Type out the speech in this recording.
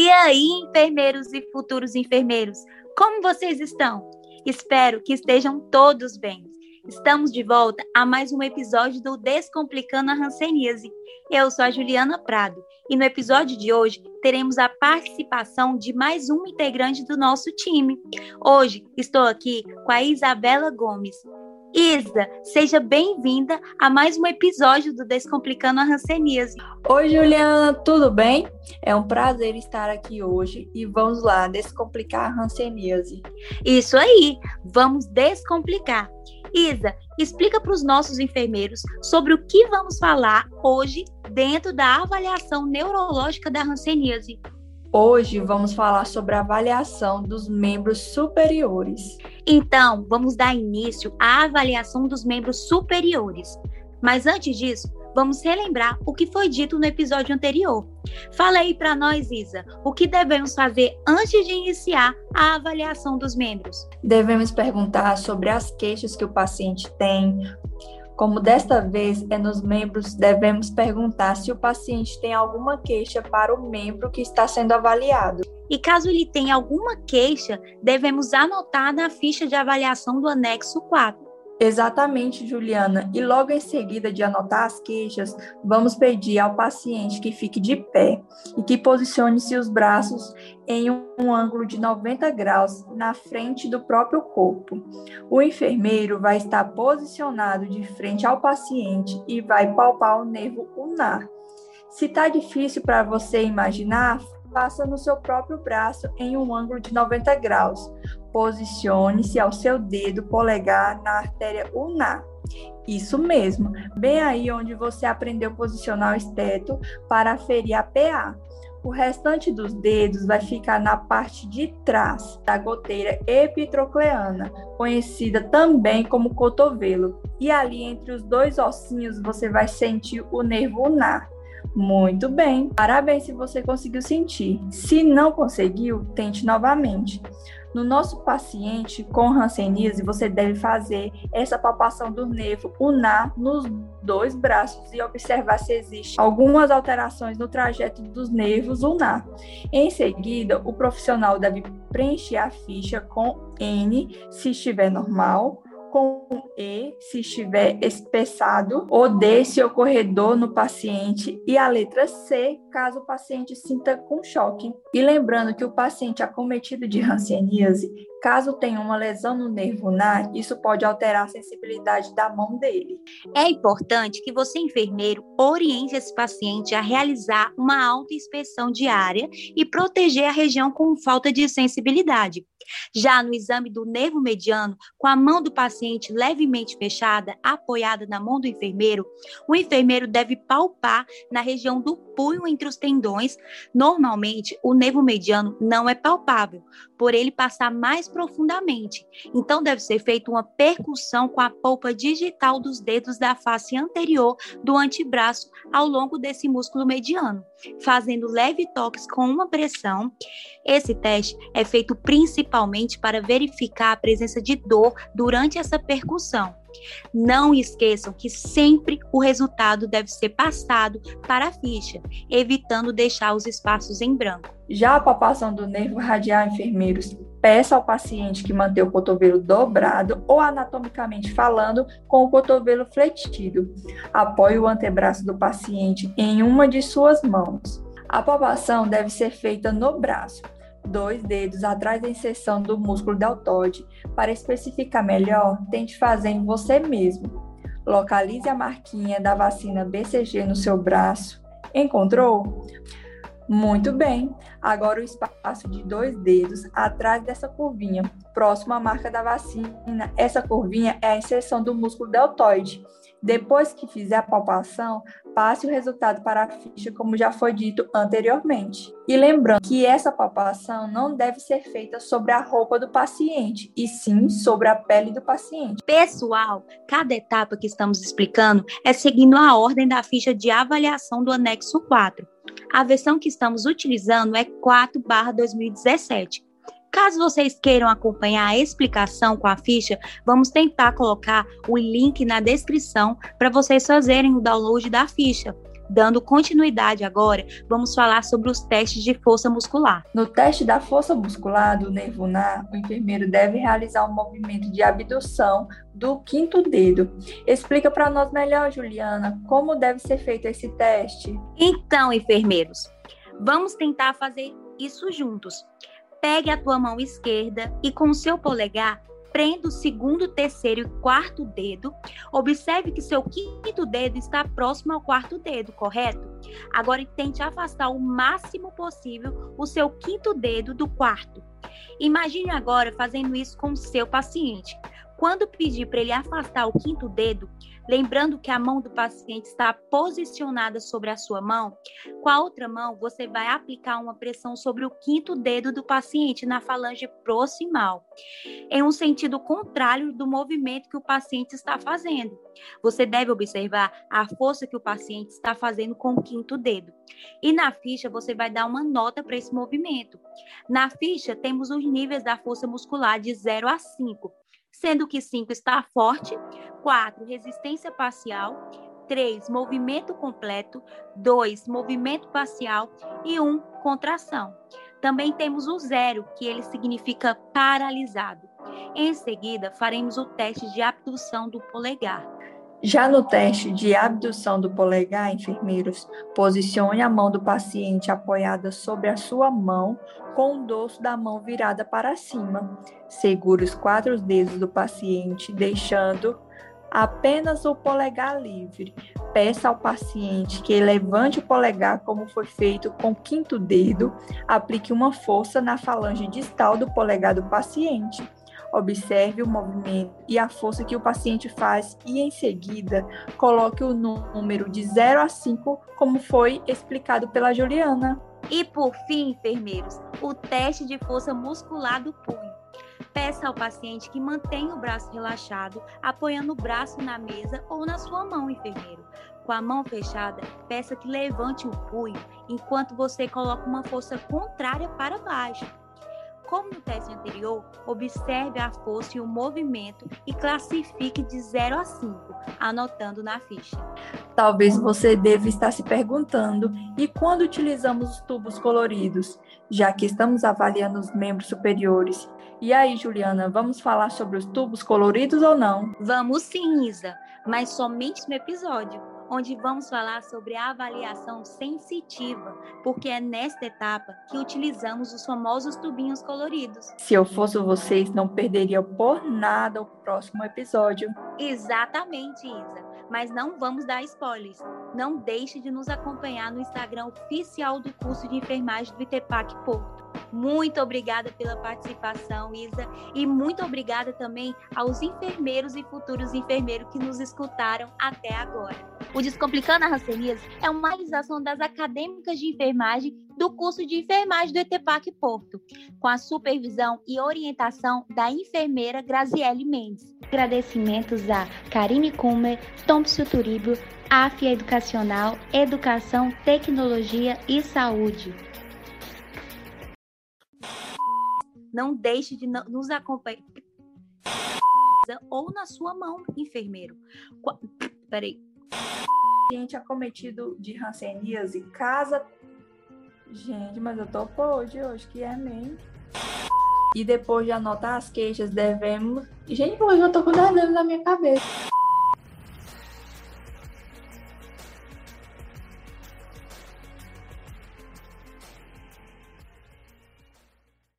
E aí, enfermeiros e futuros enfermeiros, como vocês estão? Espero que estejam todos bem. Estamos de volta a mais um episódio do Descomplicando a Hanseníase. Eu sou a Juliana Prado e no episódio de hoje teremos a participação de mais um integrante do nosso time. Hoje estou aqui com a Isabela Gomes. Isa, seja bem-vinda a mais um episódio do Descomplicando a Hanseníase. Oi, Juliana, tudo bem? É um prazer estar aqui hoje e vamos lá descomplicar a hanseníase. Isso aí, vamos descomplicar. Isa, explica para os nossos enfermeiros sobre o que vamos falar hoje dentro da avaliação neurológica da hanseníase. Hoje vamos falar sobre a avaliação dos membros superiores. Então, vamos dar início à avaliação dos membros superiores. Mas antes disso, vamos relembrar o que foi dito no episódio anterior. Fala aí para nós, Isa, o que devemos fazer antes de iniciar a avaliação dos membros? Devemos perguntar sobre as queixas que o paciente tem, como desta vez é nos membros, devemos perguntar se o paciente tem alguma queixa para o membro que está sendo avaliado. E caso ele tenha alguma queixa, devemos anotar na ficha de avaliação do anexo 4. Exatamente, Juliana. E logo em seguida de anotar as queixas, vamos pedir ao paciente que fique de pé e que posicione-se os braços em um ângulo de 90 graus na frente do próprio corpo. O enfermeiro vai estar posicionado de frente ao paciente e vai palpar o nervo ulnar. Se está difícil para você imaginar, faça no seu próprio braço em um ângulo de 90 graus. Posicione-se ao seu dedo polegar na artéria ulnar. Isso mesmo, bem aí onde você aprendeu a posicionar o esteto para aferir a PA. O restante dos dedos vai ficar na parte de trás da goteira epitrocleana, conhecida também como cotovelo. E ali entre os dois ossinhos você vai sentir o nervo ulnar. Muito bem, parabéns se você conseguiu sentir. Se não conseguiu, tente novamente. No nosso paciente com hanseníase, você deve fazer essa palpação do nervo ulnar nos dois braços e observar se existe algumas alterações no trajeto dos nervos ulnar. Em seguida, o profissional deve preencher a ficha com N se estiver normal, com E se estiver espessado, ou D se ocorrer dor no paciente e a letra C caso o paciente sinta com choque. E lembrando que o paciente acometido de hanseníase, caso tenha uma lesão no nervo ulnar, isso pode alterar a sensibilidade da mão dele. É importante que você, enfermeiro, oriente esse paciente a realizar uma autoinspeção diária e proteger a região com falta de sensibilidade. Já no exame do nervo mediano, com a mão do paciente levemente fechada, apoiada na mão do enfermeiro, o enfermeiro deve palpar na região do punho entre os tendões. Normalmente, o nervo mediano não é palpável, por ele passar mais profundamente. Então, deve ser feita uma percussão com a polpa digital dos dedos da face anterior do antebraço ao longo desse músculo mediano, fazendo leve toques com uma pressão. Esse teste é feito principalmente para verificar a presença de dor durante essa percussão. Não esqueçam que sempre o resultado deve ser passado para a ficha, evitando deixar os espaços em branco. Já a palpação do nervo radial, enfermeiros, peça ao paciente que mantenha o cotovelo dobrado ou anatomicamente falando, com o cotovelo fletido. Apoie o antebraço do paciente em uma de suas mãos. A palpação deve ser feita no braço, dois dedos atrás da inserção do músculo deltoide. Para especificar melhor, tente fazer em você mesmo. Localize a marquinha da vacina BCG no seu braço. Encontrou? Muito bem. Agora o espaço de dois dedos atrás dessa curvinha, próximo à marca da vacina. Essa curvinha é a inserção do músculo deltoide. Depois que fizer a palpação, passe o resultado para a ficha, como já foi dito anteriormente. E lembrando que essa palpação não deve ser feita sobre a roupa do paciente, e sim sobre a pele do paciente. Pessoal, cada etapa que estamos explicando é seguindo a ordem da ficha de avaliação do anexo 4. A versão que estamos utilizando é 4/2017. Caso vocês queiram acompanhar a explicação com a ficha, vamos tentar colocar o link na descrição para vocês fazerem o download da ficha. Dando continuidade agora, vamos falar sobre os testes de força muscular. No teste da força muscular do nervo o enfermeiro deve realizar um movimento de abdução do quinto dedo. Explica para nós melhor, Juliana, como deve ser feito esse teste. Então, enfermeiros, vamos tentar fazer isso juntos. Pegue a tua mão esquerda e com o seu polegar prenda o segundo, terceiro e quarto dedo. Observe que seu quinto dedo está próximo ao quarto dedo, correto? Agora tente afastar o máximo possível o seu quinto dedo do quarto. Imagine agora fazendo isso com o seu paciente. Quando pedir para ele afastar o quinto dedo, lembrando que a mão do paciente está posicionada sobre a sua mão, com a outra mão você vai aplicar uma pressão sobre o quinto dedo do paciente na falange proximal, em um sentido contrário do movimento que o paciente está fazendo. Você deve observar a força que o paciente está fazendo com o quinto dedo. E na ficha você vai dar uma nota para esse movimento. Na ficha temos os níveis da força muscular de 0 a 5 sendo que 5 está forte, 4 resistência parcial, 3 movimento completo, 2 movimento parcial e 1 contração. Também temos o zero, que ele significa paralisado. Em seguida, faremos o teste de abdução do polegar. Já no teste de abdução do polegar, enfermeiros, posicione a mão do paciente apoiada sobre a sua mão, com o dorso da mão virada para cima. Segure os quatro dedos do paciente, deixando apenas o polegar livre. Peça ao paciente que levante o polegar como foi feito com o quinto dedo. Aplique uma força na falange distal do polegar do paciente Observe o movimento e a força que o paciente faz e, em seguida, coloque o número de 0 a 5, como foi explicado pela Juliana. E, por fim, enfermeiros, o teste de força muscular do punho. Peça ao paciente que mantenha o braço relaxado, apoiando o braço na mesa ou na sua mão, enfermeiro. Com a mão fechada, peça que levante o punho enquanto você coloca uma força contrária para baixo. Como no teste anterior, observe a força e o movimento e classifique de 0 a 5, anotando na ficha. Talvez você deva estar se perguntando: e quando utilizamos os tubos coloridos? Já que estamos avaliando os membros superiores. E aí, Juliana, vamos falar sobre os tubos coloridos ou não? Vamos sim, Isa, mas somente no episódio onde vamos falar sobre a avaliação sensitiva, porque é nesta etapa que utilizamos os famosos tubinhos coloridos. Se eu fosse vocês, não perderia por nada o próximo episódio. Exatamente, Isa. Mas não vamos dar spoilers. Não deixe de nos acompanhar no Instagram oficial do curso de enfermagem do ITEPAC Porto. Muito obrigada pela participação, Isa, e muito obrigada também aos enfermeiros e futuros enfermeiros que nos escutaram até agora. O Descomplicando a Ranceníase é uma realização das acadêmicas de enfermagem do curso de enfermagem do ETPAC Porto, com a supervisão e orientação da enfermeira Graziele Mendes. Agradecimentos a Karine Kummer, Thompson Turibio, AFIA Educacional, Educação, Tecnologia e Saúde. Não deixe de nos acompanhar. Ou na sua mão, enfermeiro. Peraí. Gente acometido de ranceníase, casa. Gente, mas eu tô hoje, hoje que é mesmo. E depois de anotar as queixas, devemos. Gente, hoje eu tô com devendo na minha cabeça.